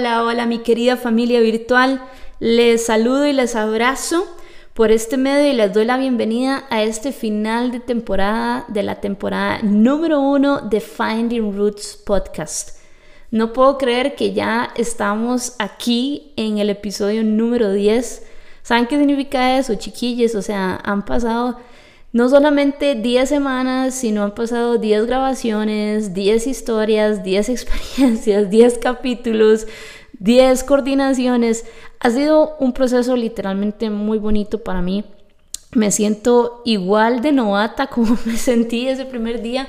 Hola, hola mi querida familia virtual. Les saludo y les abrazo por este medio y les doy la bienvenida a este final de temporada de la temporada número uno de Finding Roots Podcast. No puedo creer que ya estamos aquí en el episodio número 10. ¿Saben qué significa eso, chiquillos? O sea, han pasado no solamente 10 semanas, sino han pasado 10 grabaciones, 10 historias, 10 experiencias, 10 capítulos, 10 coordinaciones. Ha sido un proceso literalmente muy bonito para mí. Me siento igual de novata como me sentí ese primer día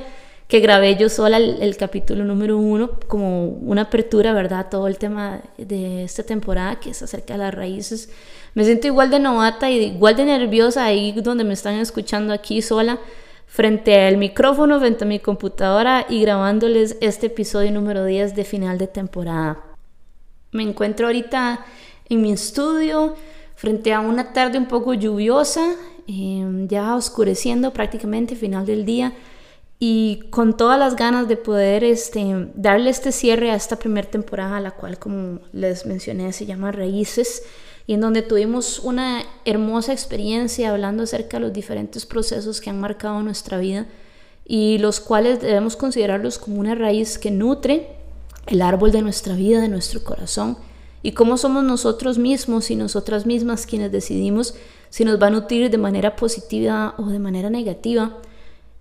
que grabé yo sola el, capítulo número uno, como una apertura, ¿verdad? Todo el tema de esta temporada que es acerca de las raíces. Me siento igual de novata y igual de nerviosa ahí donde me están escuchando aquí sola, frente al micrófono, frente a mi computadora y grabándoles este episodio número 10 de final de temporada. Me encuentro ahorita en mi estudio, frente a una tarde un poco lluviosa, em, ya oscureciendo prácticamente final del día y con todas las ganas de poder este, darle este cierre a esta primera temporada, la cual, como les mencioné, se llama Raíces, y en donde tuvimos una hermosa experiencia hablando acerca de los diferentes procesos que han marcado nuestra vida y los cuales debemos considerarlos como una raíz que nutre el árbol de nuestra vida, de nuestro corazón, y cómo somos nosotros mismos y nosotras mismas quienes decidimos si nos va a nutrir de manera positiva o de manera negativa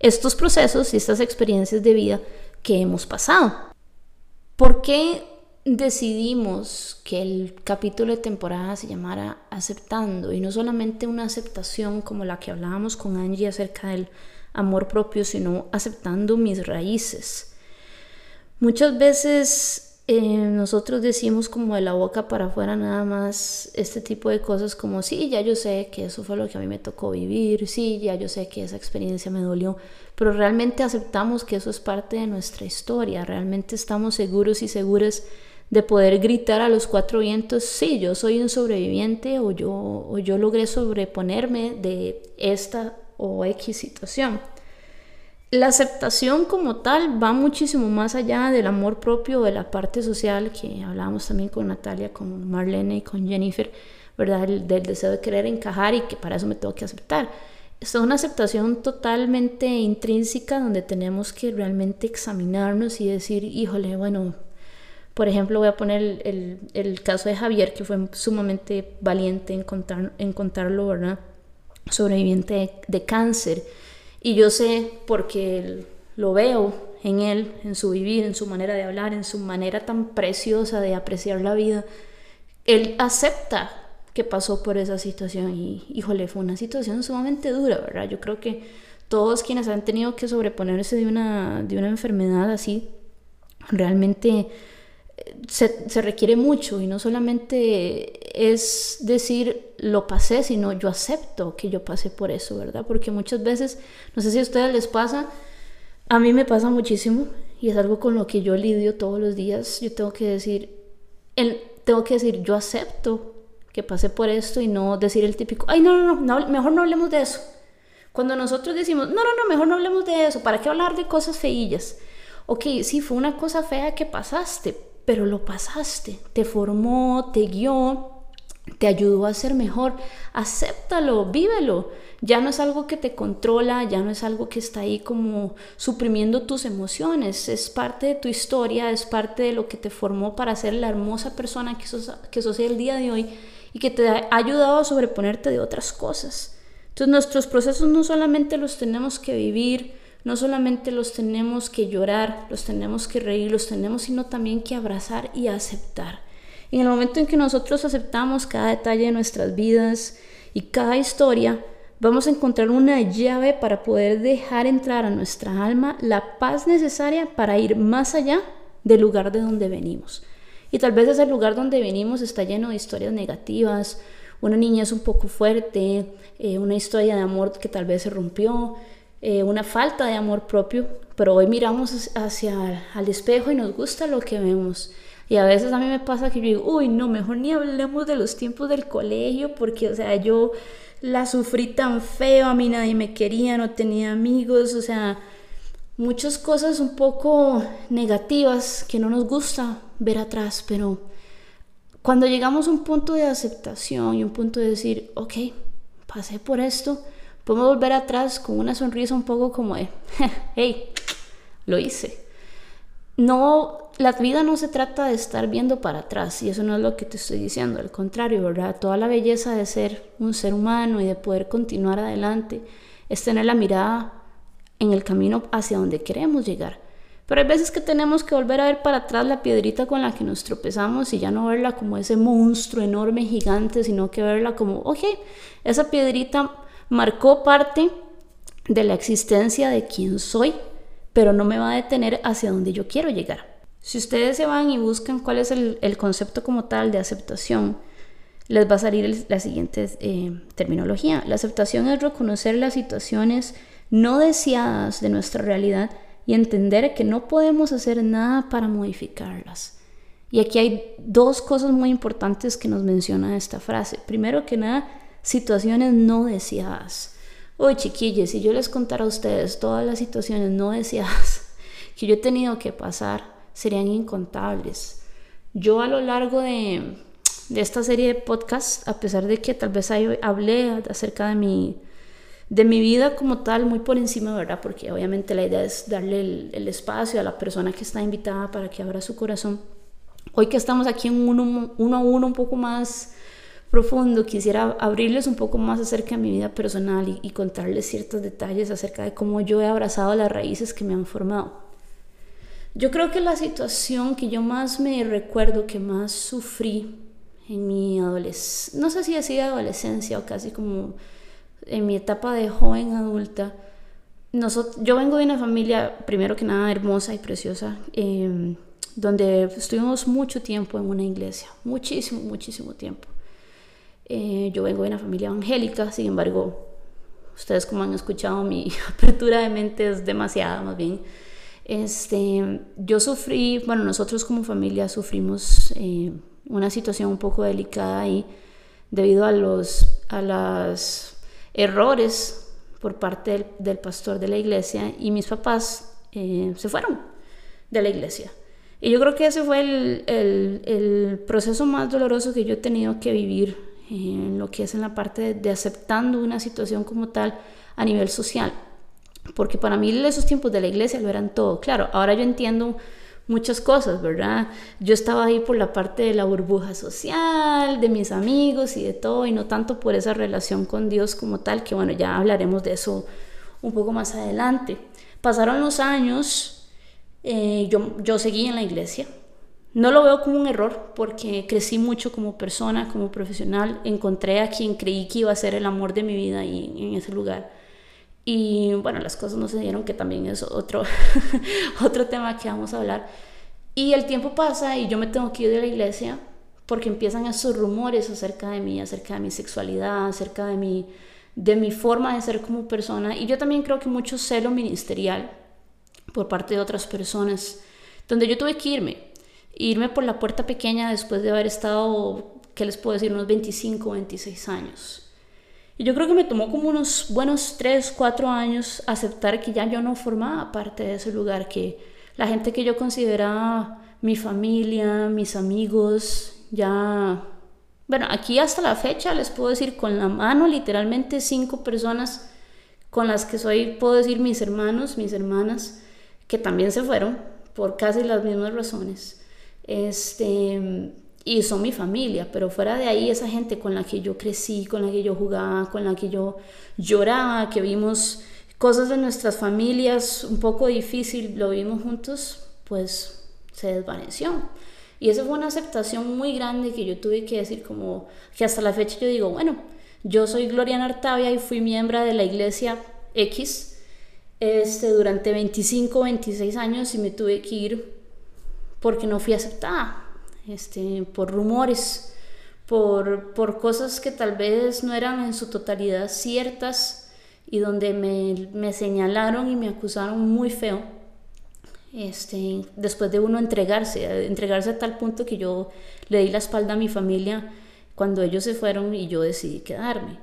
estos procesos y estas experiencias de vida que hemos pasado. ¿Por qué decidimos que el capítulo de temporada se llamara Aceptando y no solamente una aceptación como la que hablábamos con Angie acerca del amor propio, sino aceptando mis raíces? Muchas veces eh, nosotros decimos como de la boca para afuera nada más este tipo de cosas como, sí, ya yo sé que eso fue lo que a mí me tocó vivir, sí, ya yo sé que esa experiencia me dolió, pero realmente aceptamos que eso es parte de nuestra historia, realmente estamos seguros y seguras de poder gritar a los cuatro vientos, sí, yo soy un sobreviviente o yo, o yo logré sobreponerme de esta o X situación. La aceptación como tal va muchísimo más allá del amor propio, de la parte social que hablábamos también con Natalia, con Marlene y con Jennifer, ¿verdad? del deseo de querer encajar y que para eso me tengo que aceptar. Es una aceptación totalmente intrínseca donde tenemos que realmente examinarnos y decir, híjole, bueno, por ejemplo, voy a poner el, caso de Javier, que fue sumamente valiente en, contar, en contarlo, ¿verdad? Sobreviviente de cáncer y yo sé, porque lo veo en él, en su vivir, en su manera de hablar, en su manera tan preciosa de apreciar la vida, él acepta que pasó por esa situación y, híjole, fue una situación sumamente dura, ¿verdad? Yo creo que todos quienes han tenido que sobreponerse de una, de una enfermedad así, realmente se, requiere mucho y no solamente es decir lo pasé, sino yo acepto que yo pasé por eso, ¿verdad? Porque muchas veces, no sé si a ustedes les pasa, a mí me pasa muchísimo y es algo con lo que yo lidio todos los días. Yo tengo que decir, el, tengo que decir, yo acepto que pasé por esto y no decir el típico, ay, no, no, no, mejor no hablemos de eso. Cuando nosotros decimos, no, no, no, mejor no hablemos de eso, ¿para qué hablar de cosas feillas? Ok, sí, fue una cosa fea que pasaste, pero lo pasaste, te formó, te guió, te ayudó a ser mejor. Acéptalo, vívelo. Ya no es algo que te controla, ya no es algo que está ahí como suprimiendo tus emociones. Es parte de tu historia, es parte de lo que te formó para ser la hermosa persona que sos, que sos el día de hoy y que te ha ayudado a sobreponerte de otras cosas. Entonces nuestros procesos no solamente los tenemos que vivir, no solamente los tenemos que llorar, los tenemos que reír, los tenemos, sino también que abrazar y aceptar. En el momento en que nosotros aceptamos cada detalle de nuestras vidas y cada historia, vamos a encontrar una llave para poder dejar entrar a nuestra alma la paz necesaria para ir más allá del lugar de donde venimos. Y tal vez ese lugar donde venimos está lleno de historias negativas, una niña es un poco fuerte, eh, una historia de amor que tal vez se rompió, eh, una falta de amor propio, pero hoy miramos hacia el espejo y nos gusta lo que vemos. Y a veces a mí me pasa que yo digo, uy, no, mejor ni hablemos de los tiempos del colegio, porque, o sea, yo la sufrí tan feo, a mí nadie me quería, no tenía amigos, o sea, muchas cosas un poco negativas que no nos gusta ver atrás, pero cuando llegamos a un punto de aceptación y un punto de decir, ok, pasé por esto, podemos volver atrás con una sonrisa un poco como de, hey, lo hice. No, la vida no se trata de estar viendo para atrás y eso no es lo que te estoy diciendo, al contrario, ¿verdad? Toda la belleza de ser un ser humano y de poder continuar adelante es tener la mirada en el camino hacia donde queremos llegar. Pero hay veces que tenemos que volver a ver para atrás la piedrita con la que nos tropezamos y ya no verla como ese monstruo enorme, gigante, sino que verla como, ok, esa piedrita marcó parte de la existencia de quien soy, pero no me va a detener hacia donde yo quiero llegar. Si ustedes se van y buscan cuál es el, concepto como tal de aceptación, les va a salir la siguiente eh, terminología. La aceptación es reconocer las situaciones no deseadas de nuestra realidad y entender que no podemos hacer nada para modificarlas. Y aquí hay dos cosas muy importantes que nos menciona esta frase. Primero que nada, situaciones no deseadas. Hoy, chiquillos, si yo les contara a ustedes todas las situaciones no deseadas que yo he tenido que pasar, serían incontables. Yo a lo largo de, de esta serie de podcasts, a pesar de que tal vez hablé acerca de mi, de mi vida como tal, muy por encima, ¿verdad? Porque obviamente la idea es darle el, espacio a la persona que está invitada para que abra su corazón. Hoy que estamos aquí en uno a uno un poco más profundo, quisiera abrirles un poco más acerca de mi vida personal y, contarles ciertos detalles acerca de cómo yo he abrazado las raíces que me han formado. Yo creo que la situación que yo más me recuerdo, que más sufrí en mi adolescencia, no sé si decía adolescencia o casi como en mi etapa de joven adulta, yo vengo de una familia, primero que nada, hermosa y preciosa, em, donde estuvimos mucho tiempo en una iglesia, muchísimo, muchísimo tiempo. Eh, yo vengo de una familia evangélica, sin embargo, ustedes como han escuchado, mi apertura de mente es demasiada más bien. Este, yo sufrí, bueno, nosotros como familia sufrimos eh, una situación un poco delicada ahí debido a los a los errores por parte del, pastor de la iglesia y mis papás eh, se fueron de la iglesia. Y yo creo que ese fue el, el, el proceso más doloroso que yo he tenido que vivir en lo que es en la parte de, aceptando una situación como tal a nivel social. Porque para mí esos tiempos de la iglesia lo eran todo. Claro, ahora yo entiendo muchas cosas, ¿verdad? Yo estaba ahí por la parte de la burbuja social, de mis amigos y de todo, y no tanto por esa relación con Dios como tal, que bueno, ya hablaremos de eso un poco más adelante. Pasaron los años, eh, yo, yo seguí en la iglesia, no lo veo como un error porque crecí mucho como persona, como profesional. Encontré a quien creí que iba a ser el amor de mi vida ahí, en ese lugar. Y bueno, las cosas no se dieron, que también es otro, otro tema que vamos a hablar. Y el tiempo pasa y yo me tengo que ir de la iglesia porque empiezan esos rumores acerca de mí, acerca de mi sexualidad, acerca de mi, de mi forma de ser como persona. Y yo también creo que mucho celo ministerial por parte de otras personas, donde yo tuve que irme irme por la puerta pequeña después de haber estado, ¿qué les puedo decir?, unos 25, 26 años. Y yo creo que me tomó como unos buenos 3, 4 años aceptar que ya yo no formaba parte de ese lugar, que la gente que yo consideraba mi familia, mis amigos, ya... Bueno, aquí hasta la fecha les puedo decir con la mano literalmente cinco personas con las que soy, puedo decir mis hermanos, mis hermanas, que también se fueron por casi las mismas razones. Este, y son mi familia, pero fuera de ahí esa gente con la que yo crecí, con la que yo jugaba, con la que yo lloraba, que vimos cosas de nuestras familias un poco difícil, lo vimos juntos, pues se desvaneció. Y eso fue una aceptación muy grande que yo tuve que decir como que hasta la fecha yo digo, bueno, yo soy Gloria Artavia y fui miembro de la iglesia X este, durante 25, 26 años y me tuve que ir porque no fui aceptada, este, por rumores, por, por cosas que tal vez no eran en su totalidad ciertas y donde me, me señalaron y me acusaron muy feo. Este, después de uno entregarse, entregarse a tal punto que yo le di la espalda a mi familia cuando ellos se fueron y yo decidí quedarme.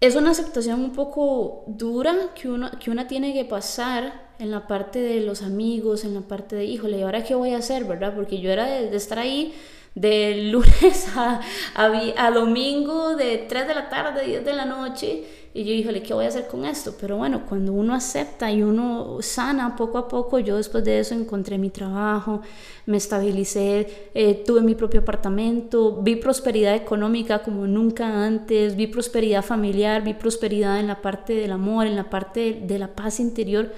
Es una aceptación un poco dura que, uno, que una tiene que pasar en la parte de los amigos, en la parte de, híjole, ¿y ahora qué voy a hacer, verdad? Porque yo era de, estar ahí de lunes a, a, domingo, de 3 de la tarde, 10 de la noche. Y yo, híjole, ¿qué voy a hacer con esto? Pero bueno, cuando uno acepta y uno sana poco a poco, yo después de eso encontré mi trabajo, me estabilicé, eh, tuve mi propio apartamento, vi prosperidad económica como nunca antes, vi prosperidad familiar, vi prosperidad en la parte del amor, en la parte de la paz interior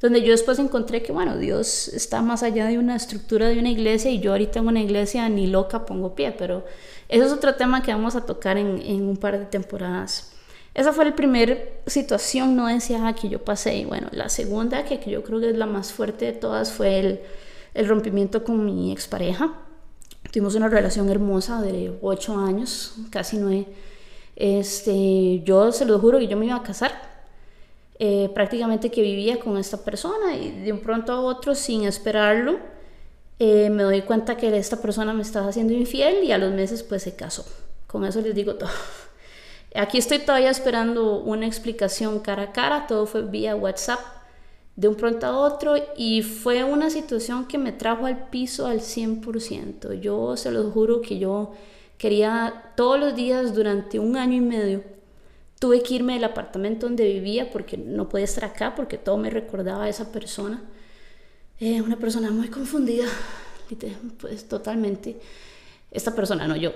donde yo después encontré que, bueno, Dios está más allá de una estructura de una iglesia y yo ahorita en una iglesia ni loca pongo pie, pero eso es otro tema que vamos a tocar en, en un par de temporadas. Esa fue la primera situación no deseada que yo pasé y bueno, la segunda, que, que yo creo que es la más fuerte de todas, fue el, el rompimiento con mi expareja. Tuvimos una relación hermosa de ocho años, casi nueve. Este, yo se lo juro que yo me iba a casar, eh, prácticamente que vivía con esta persona y de un pronto a otro, sin esperarlo, eh, me doy cuenta que esta persona me estaba haciendo infiel y a los meses pues se casó. Con eso les digo todo. Aquí estoy todavía esperando una explicación cara a cara, todo fue vía WhatsApp de un pronto a otro y fue una situación que me trajo al piso al 100%. Yo se los juro que yo quería todos los días durante un año y medio Tuve que irme del apartamento donde vivía porque no podía estar acá porque todo me recordaba a esa persona. Eh, una persona muy confundida, pues totalmente. Esta persona, no yo.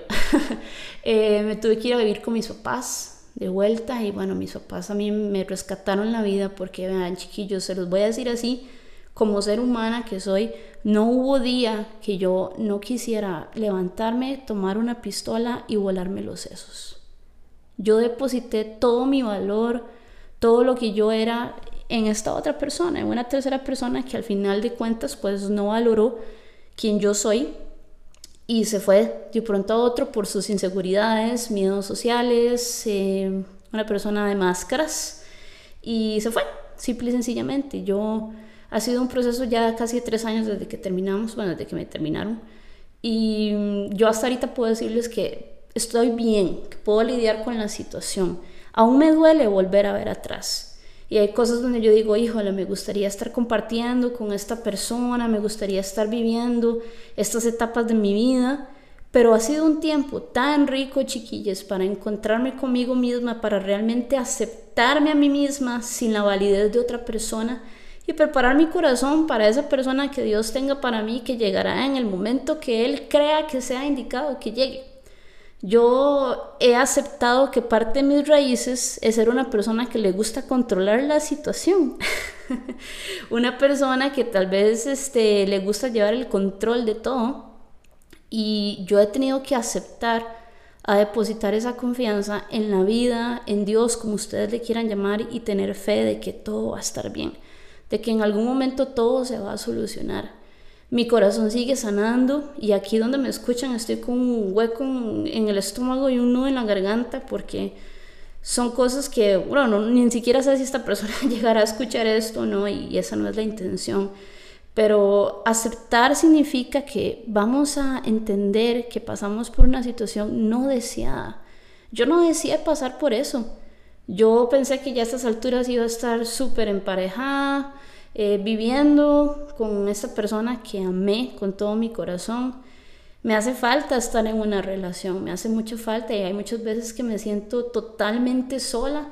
Eh, me tuve que ir a vivir con mis papás de vuelta y bueno, mis papás a mí me rescataron la vida porque, vean chiquillos, se los voy a decir así, como ser humana que soy, no hubo día que yo no quisiera levantarme, tomar una pistola y volarme los sesos. Yo deposité todo mi valor, todo lo que yo era en esta otra persona, en una tercera persona que al final de cuentas pues no valoró quien yo soy y se fue de pronto a otro por sus inseguridades, miedos sociales, eh, una persona de máscaras y se fue, simple y sencillamente. Yo ha sido un proceso ya casi tres años desde que terminamos, bueno, desde que me terminaron y mm, yo hasta ahorita puedo decirles que estoy bien, que puedo lidiar con la situación. Aún me duele volver a ver atrás. Y hay cosas donde yo digo, híjole, me gustaría estar compartiendo con esta persona, me gustaría estar viviendo estas etapas de mi vida, pero ha sido un tiempo tan rico, chiquillas, para encontrarme conmigo misma, para realmente aceptarme a mí misma sin la validez de otra persona y preparar mi corazón para esa persona que Dios tenga para mí, que llegará en el momento que Él crea que sea indicado que llegue. Yo he aceptado que parte de mis raíces es ser una persona que le gusta controlar la situación. una persona que tal vez este, le gusta llevar el control de todo. Y yo he tenido que aceptar a depositar esa confianza en la vida, en Dios, como ustedes le quieran llamar, y tener fe de que todo va a estar bien, de que en algún momento todo se va a solucionar mi corazón sigue sanando y aquí donde me escuchan estoy con un hueco en, el estómago y un nudo en la garganta porque son cosas que, bueno, ni siquiera sé si esta persona llegará a escuchar esto o no y esa no es la intención. Pero aceptar significa que vamos a entender que pasamos por una situación no deseada. Yo no deseé pasar por eso. Yo pensé que ya a estas alturas iba a estar súper emparejada, eh, viviendo con esta persona que amé con todo mi corazón. Me hace falta estar en una relación, me hace mucha falta y hay muchas veces que me siento totalmente sola,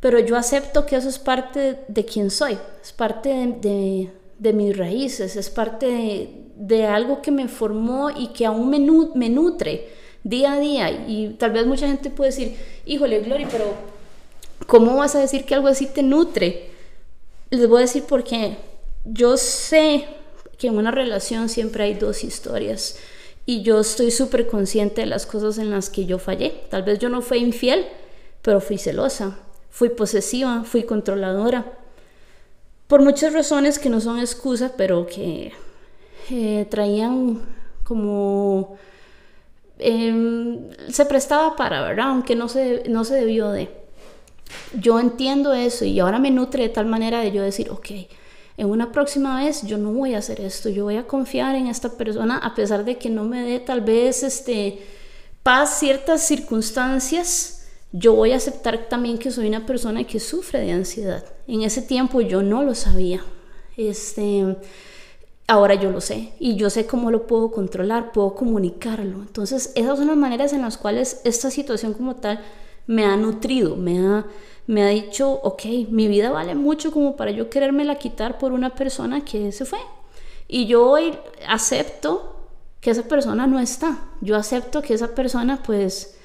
pero yo acepto que eso es parte de, quien soy, es parte de, de, mis raíces, es parte de, algo que me formó y que aún me, me nutre día a día. Y tal vez mucha gente puede decir, híjole, Gloria, pero ¿cómo vas a decir que algo así te nutre? Les voy a decir por qué. Yo sé que en una relación siempre hay dos historias y yo estoy súper consciente de las cosas en las que yo fallé. Tal vez yo no fui infiel, pero fui celosa, fui posesiva, fui controladora. Por muchas razones que no son excusa, pero que eh, traían como... Em, se prestaba para, ¿verdad? Aunque no se, no se debió de yo entiendo eso y ahora me nutre de tal manera de yo decir, ok, en una próxima vez yo no voy a hacer esto, yo voy a confiar en esta persona a pesar de que no me dé tal vez este paz ciertas circunstancias, yo voy a aceptar también que soy una persona que sufre de ansiedad. En ese tiempo yo no lo sabía. Este ahora yo lo sé y yo sé cómo lo puedo controlar, puedo comunicarlo. Entonces, esas son las maneras en las cuales esta situación como tal me ha nutrido, me ha, me ha dicho, ok, mi vida vale mucho como para yo querérmela quitar por una persona que se fue. Y yo hoy acepto que esa persona no está. Yo acepto que esa persona, pues,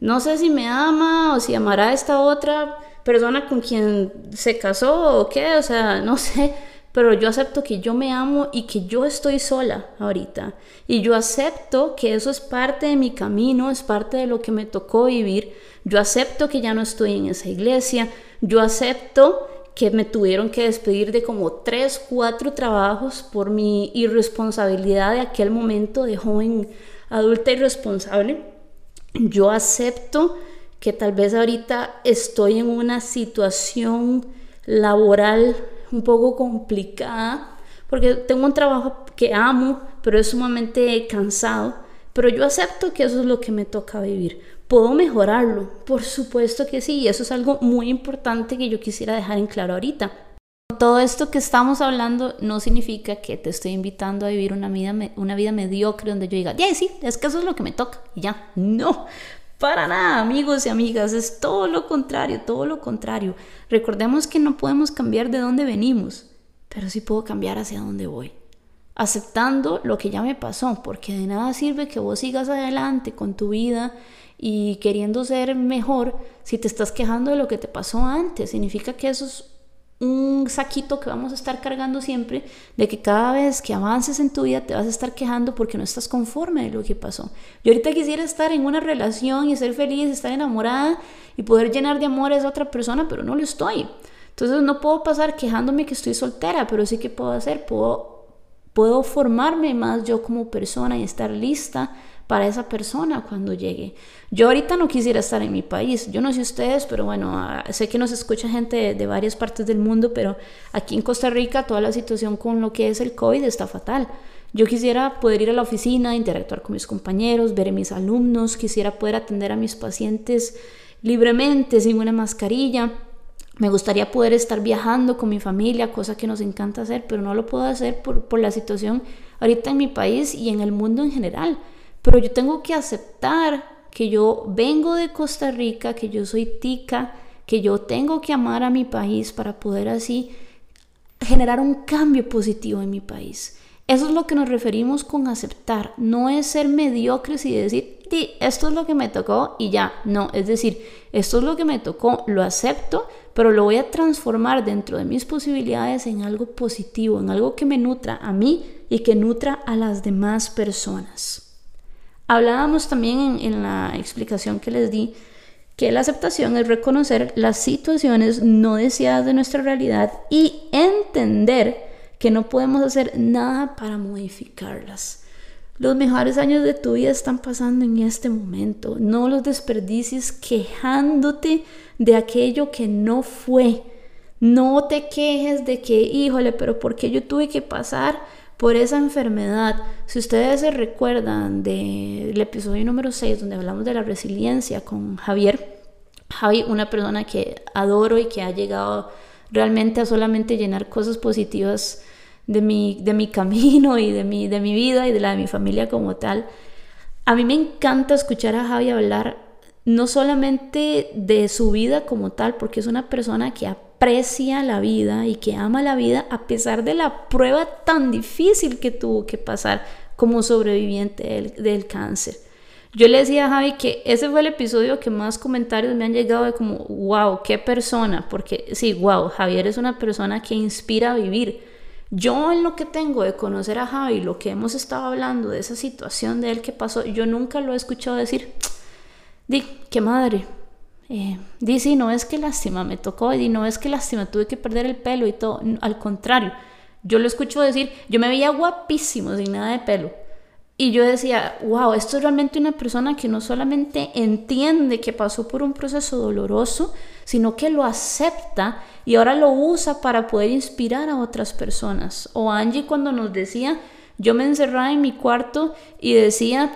no sé si me ama o si amará a esta otra persona con quien se casó o qué, o sea, no sé pero yo acepto que yo me amo y que yo estoy sola ahorita. Y yo acepto que eso es parte de mi camino, es parte de lo que me tocó vivir. Yo acepto que ya no estoy en esa iglesia. Yo acepto que me tuvieron que despedir de como tres, cuatro trabajos por mi irresponsabilidad de aquel momento de joven adulta irresponsable. Yo acepto que tal vez ahorita estoy en una situación laboral un poco complicada, porque tengo un trabajo que amo, pero es sumamente cansado, pero yo acepto que eso es lo que me toca vivir. ¿Puedo mejorarlo? Por supuesto que sí, y eso es algo muy importante que yo quisiera dejar en claro ahorita. Todo esto que estamos hablando no significa que te estoy invitando a vivir una vida, una vida mediocre donde yo diga, ya sí, es que eso es lo que me toca, ya, no, para nada, amigos y amigas, es todo lo contrario, todo lo contrario. Recordemos que no podemos cambiar de dónde venimos, pero sí puedo cambiar hacia dónde voy. Aceptando lo que ya me pasó, porque de nada sirve que vos sigas adelante con tu vida y queriendo ser mejor si te estás quejando de lo que te pasó antes. Significa que eso es un saquito que vamos a estar cargando siempre de que cada vez que avances en tu vida te vas a estar quejando porque no estás conforme de lo que pasó. Yo ahorita quisiera estar en una relación y ser feliz, estar enamorada y poder llenar de amor a esa otra persona, pero no lo estoy. Entonces no puedo pasar quejándome que estoy soltera, pero sí que puedo hacer, puedo, puedo formarme más yo como persona y estar lista para esa persona cuando llegue. Yo ahorita no quisiera estar en mi país, yo no sé ustedes, pero bueno, ah, sé que nos escucha gente de, varias partes del mundo, pero aquí en Costa Rica toda la situación con lo que es el COVID está fatal. Yo quisiera poder ir a la oficina, interactuar con mis compañeros, ver a mis alumnos, quisiera poder atender a mis pacientes libremente, sin una mascarilla. Me gustaría poder estar viajando con mi familia, cosa que nos encanta hacer, pero no lo puedo hacer por, por la situación ahorita en mi país y en el mundo en general. Pero yo tengo que aceptar que yo vengo de Costa Rica, que yo soy tica, que yo tengo que amar a mi país para poder así generar un cambio positivo en mi país. Eso es lo que nos referimos con aceptar. No es ser mediocres y decir, esto es lo que me tocó y ya. No, es decir, esto es lo que me tocó, lo acepto, pero lo voy a transformar dentro de mis posibilidades en algo positivo, en algo que me nutra a mí y que nutra a las demás personas. Hablábamos también en, la explicación que les di que la aceptación es reconocer las situaciones no deseadas de nuestra realidad y entender que no podemos hacer nada para modificarlas. Los mejores años de tu vida están pasando en este momento. No los desperdicies quejándote de aquello que no fue. No te quejes de que, híjole, pero ¿por qué yo tuve que pasar por esa enfermedad. Si ustedes se recuerdan del episodio número 6 donde hablamos de la resiliencia con Javier, Javi, una persona que adoro y que ha llegado realmente a solamente llenar cosas positivas de mi, de mi camino y de mi, de mi vida y de la de mi familia como tal. A mí me encanta escuchar a Javi hablar no solamente de su vida como tal, porque es una persona que aprecia la vida y que ama la vida a pesar de la prueba tan difícil que tuvo que pasar como sobreviviente del, cáncer. Yo le decía a Javi que ese fue el episodio que más comentarios me han llegado de como, wow, qué persona, porque sí, wow, Javier es una persona que inspira a vivir. Yo en lo que tengo de conocer a Javi, lo que hemos estado hablando de esa situación de él que pasó, yo nunca lo he escuchado decir, di, qué madre, eh, dice, no es que lástima, me tocó, y no es que lástima, tuve que perder el pelo y todo, al contrario, yo lo escucho decir, yo me veía guapísimo sin nada de pelo. Y yo decía, wow, esto es realmente una persona que no solamente entiende que pasó por un proceso doloroso, sino que lo acepta y ahora lo usa para poder inspirar a otras personas. O Angie cuando nos decía, yo me encerraba en mi cuarto y decía,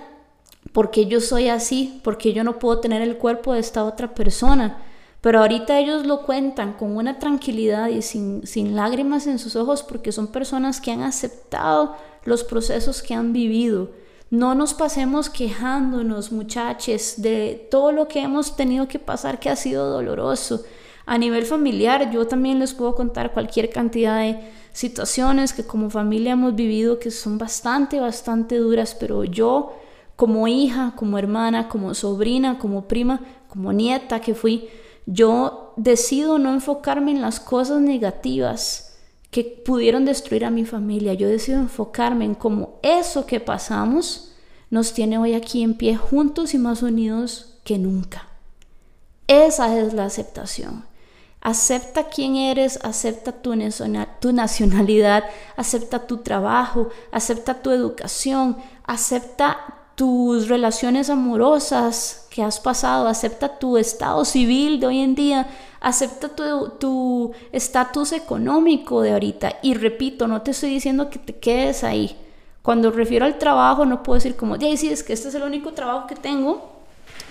porque yo soy así, porque yo no puedo tener el cuerpo de esta otra persona. Pero ahorita ellos lo cuentan con una tranquilidad y sin, sin lágrimas en sus ojos porque son personas que han aceptado los procesos que han vivido. No nos pasemos quejándonos, muchachos, de todo lo que hemos tenido que pasar que ha sido doloroso. A nivel familiar, yo también les puedo contar cualquier cantidad de situaciones que como familia hemos vivido que son bastante, bastante duras, pero yo como hija, como hermana, como sobrina, como prima, como nieta que fui, yo decido no enfocarme en las cosas negativas que pudieron destruir a mi familia. Yo decido enfocarme en cómo eso que pasamos nos tiene hoy aquí en pie juntos y más unidos que nunca. Esa es la aceptación. Acepta quién eres, acepta tu, nacionalidad, acepta tu trabajo, acepta tu educación, acepta tus relaciones amorosas que has pasado, acepta tu estado civil de hoy en día, acepta tu estatus económico de ahorita. Y repito, no te estoy diciendo que te quedes ahí. Cuando refiero al trabajo, no puedo decir como, sí, es que este es el único trabajo que tengo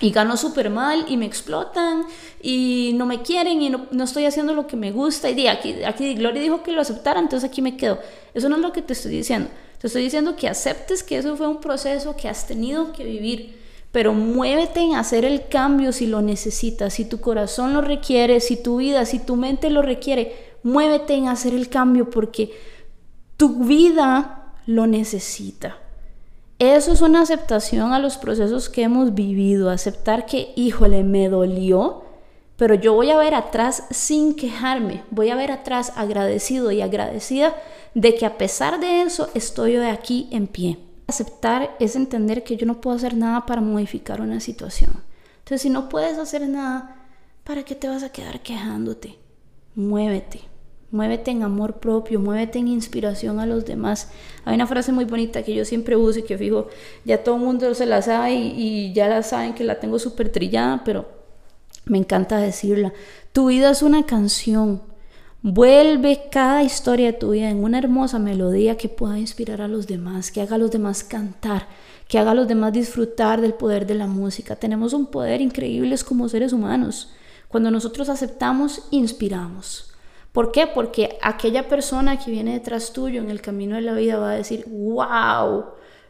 y gano súper mal y me explotan y no me quieren y no, no, estoy haciendo lo que me gusta. Y aquí, aquí Gloria dijo que lo aceptara, entonces aquí me quedo. Eso no es lo que te estoy diciendo. Te estoy diciendo que aceptes que eso fue un proceso que has tenido que vivir, pero muévete en hacer el cambio si lo necesitas, si tu corazón lo requiere, si tu vida, si tu mente lo requiere, muévete en hacer el cambio porque tu vida lo necesita. Eso es una aceptación a los procesos que hemos vivido, aceptar que, híjole, me dolió, pero yo voy a ver atrás sin quejarme, voy a ver atrás agradecido y agradecida de que a pesar de eso estoy hoy aquí en pie. Aceptar es entender que yo no puedo hacer nada para modificar una situación. Entonces, si no puedes hacer nada, ¿para qué te vas a quedar quejándote? Muévete. Muévete en amor propio, muévete en inspiración a los demás. Hay una frase muy bonita que yo siempre uso y que fijo, ya todo el mundo se la sabe y, ya la saben que la tengo súper trillada, pero me encanta decirla. Tu vida es una canción. Vuelve cada historia de tu vida en una hermosa melodía que pueda inspirar a los demás, que haga a los demás cantar, que haga a los demás disfrutar del poder de la música. Tenemos un poder increíble como seres humanos. Cuando nosotros aceptamos, inspiramos. ¿Por qué? Porque aquella persona que viene detrás tuyo en el camino de la vida va a decir, wow,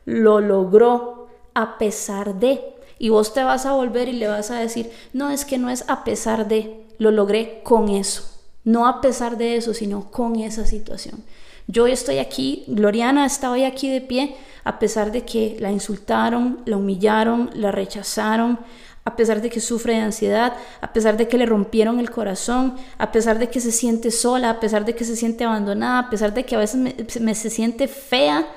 lo logró a pesar de. Y vos te vas a volver y le vas a decir, no, es que no es a pesar de, lo logré con eso. No a pesar de eso, sino con esa situación. Yo estoy aquí, Gloriana está hoy aquí de pie, a pesar de que la insultaron, la humillaron, la rechazaron, a pesar de que sufre de ansiedad, a pesar de que le rompieron el corazón, a pesar de que se siente sola, a pesar de que se siente abandonada, a pesar de que a veces me, se siente fea,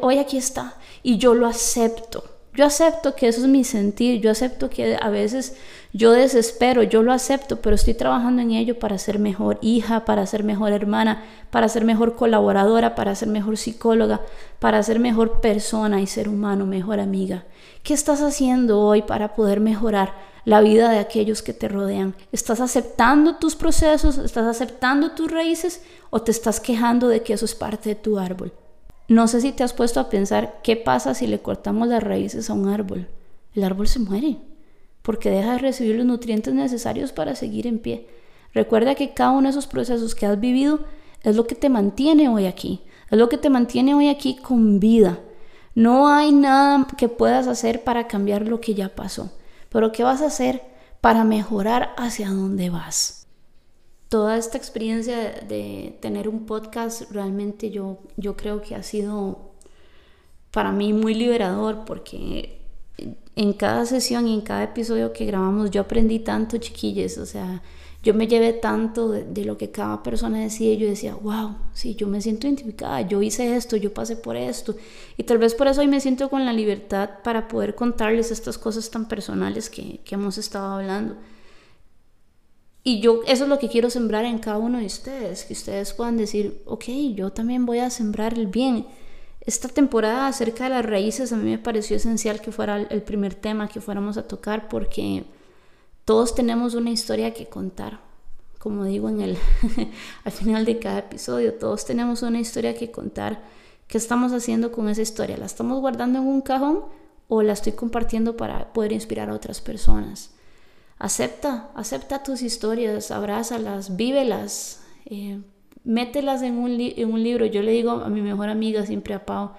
hoy aquí está y yo lo acepto. Yo acepto que eso es mi sentir, yo acepto que a veces yo desespero, yo lo acepto, pero estoy trabajando en ello para ser mejor hija, para ser mejor hermana, para ser mejor colaboradora, para ser mejor psicóloga, para ser mejor persona y ser humano, mejor amiga. ¿Qué estás haciendo hoy para poder mejorar la vida de aquellos que te rodean? ¿Estás aceptando tus procesos? ¿Estás aceptando tus raíces? ¿O te estás quejando de que eso es parte de tu árbol? No sé si te has puesto a pensar qué pasa si le cortamos las raíces a un árbol. El árbol se muere porque deja de recibir los nutrientes necesarios para seguir en pie. Recuerda que cada uno de esos procesos que has vivido es lo que te mantiene hoy aquí, es lo que te mantiene hoy aquí con vida. No hay nada que puedas hacer para cambiar lo que ya pasó, pero ¿qué vas a hacer para mejorar hacia dónde vas? Toda esta experiencia de tener un podcast realmente yo, yo creo que ha sido para mí muy liberador porque en cada sesión y en cada episodio que grabamos yo aprendí tanto, chiquillos, o sea, yo me llevé tanto de, lo que cada persona decía yo decía, wow, sí, yo me siento identificada, yo hice esto, yo pasé por esto. Y tal vez por eso hoy me siento con la libertad para poder contarles estas cosas tan personales que, que hemos estado hablando. Y yo, eso es lo que quiero sembrar en cada uno de ustedes, que ustedes puedan decir, ok, yo también voy a sembrar el bien esta temporada acerca de las raíces a mí me pareció esencial que fuera el primer tema que fuéramos a tocar porque todos tenemos una historia que contar. Como digo en el al final de cada episodio, todos tenemos una historia que contar. ¿Qué estamos haciendo con esa historia? ¿La estamos guardando en un cajón o la estoy compartiendo para poder inspirar a otras personas? acepta, acepta tus historias, abrázalas, vívelas, eh, mételas en un, en un libro. Yo le digo a mi mejor amiga, siempre a Pau,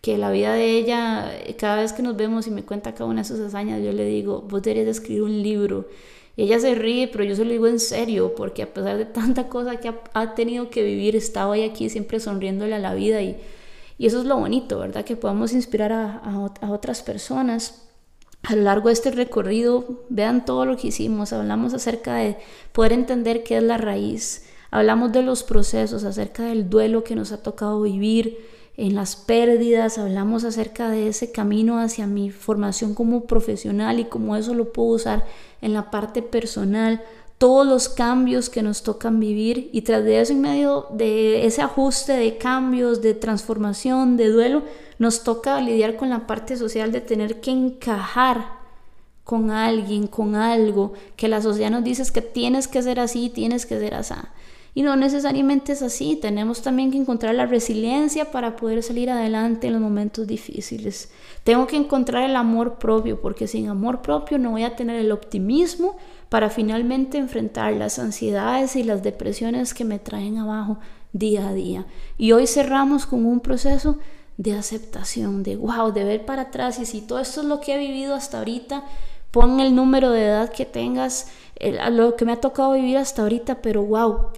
que la vida de ella, cada vez que nos vemos y me cuenta cada una de sus hazañas, yo le digo, vos deberías escribir un libro. Y ella se ríe, pero yo se lo digo en serio, porque a pesar de tanta cosa que ha, tenido que vivir, estaba hoy aquí siempre sonriéndole a la vida y, y eso es lo bonito, ¿verdad? Que podamos inspirar a, a, otras personas. A lo largo de este recorrido, vean todo lo que hicimos, hablamos acerca de poder entender qué es la raíz, hablamos de los procesos, acerca del duelo que nos ha tocado vivir, en las pérdidas, hablamos acerca de ese camino hacia mi formación como profesional y cómo eso lo puedo usar en la parte personal, todos los cambios que nos tocan vivir y tras de eso en medio de ese ajuste de cambios, de transformación, de duelo, nos toca lidiar con la parte social de tener que encajar con alguien, con algo, que la sociedad nos dice que tienes que ser así, tienes que ser así. Y no necesariamente es así, tenemos también que encontrar la resiliencia para poder salir adelante en los momentos difíciles. Tengo que encontrar el amor propio, porque sin amor propio no voy a tener el optimismo para finalmente enfrentar las ansiedades y las depresiones que me traen abajo día a día. Y hoy cerramos con un proceso de aceptación, de wow, de ver para atrás y si todo esto es lo que he vivido hasta ahorita, pon el número de edad que tengas, lo que me ha tocado vivir hasta ahorita, pero wow,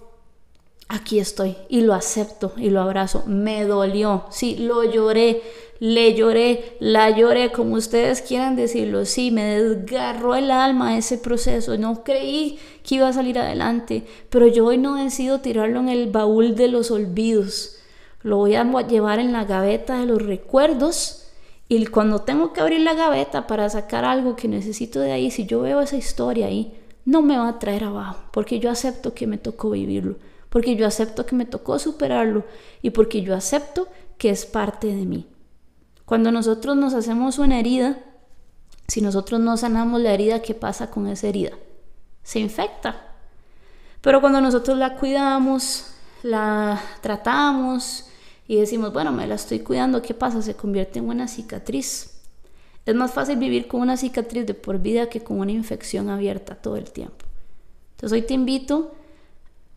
aquí estoy y lo acepto y lo abrazo. Me dolió, sí, lo lloré, le lloré, la lloré, como ustedes quieran decirlo. Sí, me desgarró el alma ese proceso. No creí que iba a salir adelante, pero yo hoy no decido tirarlo en el baúl de los olvidos. Lo voy a llevar en la gaveta de los recuerdos. Y cuando tengo que abrir la gaveta para sacar algo que necesito de ahí, si yo veo esa historia ahí, no me va a traer abajo, porque yo acepto que me tocó vivirlo porque yo acepto que me tocó superarlo y porque yo acepto que es parte de mí. Cuando nosotros nos hacemos una herida, si nosotros no sanamos la herida, ¿qué pasa con esa herida? Se infecta. Pero cuando nosotros la cuidamos, la tratamos y decimos, bueno, me la estoy cuidando, ¿qué pasa? Se convierte en una cicatriz. Es más fácil vivir con una cicatriz de por vida que con una infección abierta todo el tiempo. Entonces hoy te invito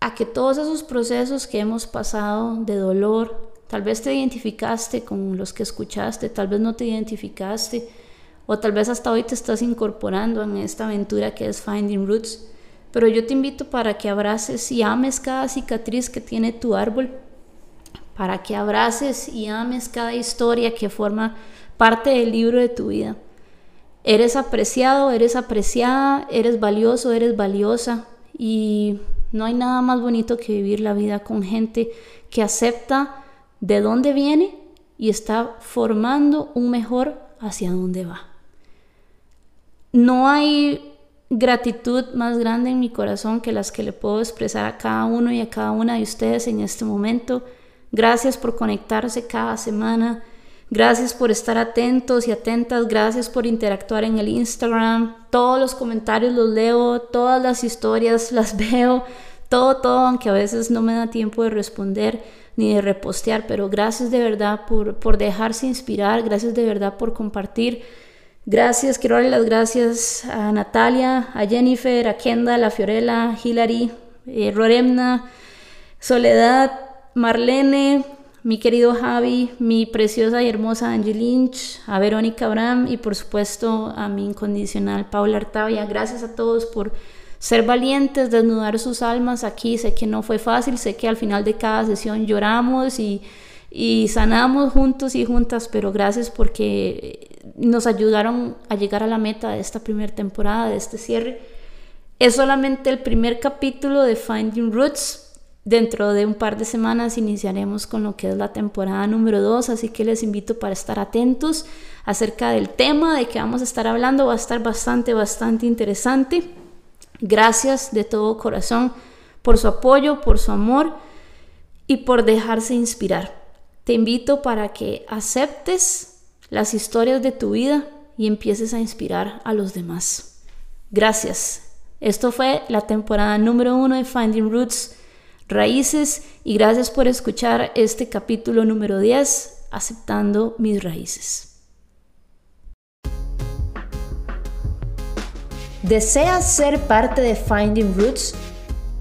a que todos esos procesos que hemos pasado de dolor, tal vez te identificaste con los que escuchaste, tal vez no te identificaste, o tal vez hasta hoy te estás incorporando en esta aventura que es Finding Roots, pero yo te invito para que abraces y ames cada cicatriz que tiene tu árbol, para que abraces y ames cada historia que forma parte del libro de tu vida. Eres apreciado, eres apreciada, eres valioso, eres valiosa y no hay nada más bonito que vivir la vida con gente que acepta de dónde viene y está formando un mejor hacia dónde va. No hay gratitud más grande en mi corazón que las que le puedo expresar a cada uno y a cada una de ustedes en este momento. Gracias por conectarse cada semana. Gracias por estar atentos y atentas. Gracias por interactuar en el Instagram. Todos los comentarios los leo, todas las historias las veo todo, todo, aunque a veces no me da tiempo de responder ni de repostear, pero gracias de verdad por, por dejarse inspirar, gracias de verdad por compartir. Gracias, quiero darle las gracias a Natalia, a Jennifer, a Kendall, a Fiorella, Hilary, eh, Roremna, Soledad, Marlene, mi querido Javi, mi preciosa y hermosa Angie Lynch, a Verónica Abraham y por supuesto a mi incondicional Paula Artavia. Gracias a todos por ser valientes, desnudar sus almas aquí. Sé que no fue fácil, sé que al final de cada sesión lloramos y sanamos juntos y juntas, pero gracias porque nos ayudaron a llegar a la meta de esta primera temporada, de este cierre. Es solamente el primer capítulo de Finding Roots. Dentro de un par de semanas iniciaremos con lo que es la temporada número 2, así que les invito para estar atentos acerca del tema de que vamos a estar hablando. Va a estar bastante, bastante interesante. Gracias de todo corazón por su apoyo, por su amor y por dejarse inspirar. Te invito para que aceptes las historias de tu vida y empieces a inspirar a los demás. Gracias. Esto fue la temporada número uno de Finding Roots, Raíces, y gracias por escuchar este capítulo número 10, Aceptando mis raíces. ¿Deseas ser parte de Finding Roots?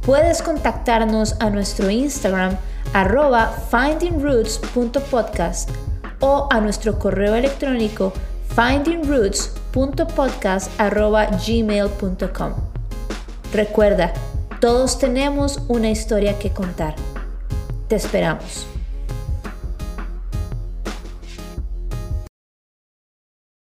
Puedes contactarnos a nuestro Instagram arroba findingroots.podcast o a nuestro correo electrónico findingroots.podcast.gmail.com. Recuerda, todos tenemos una historia que contar. Te esperamos.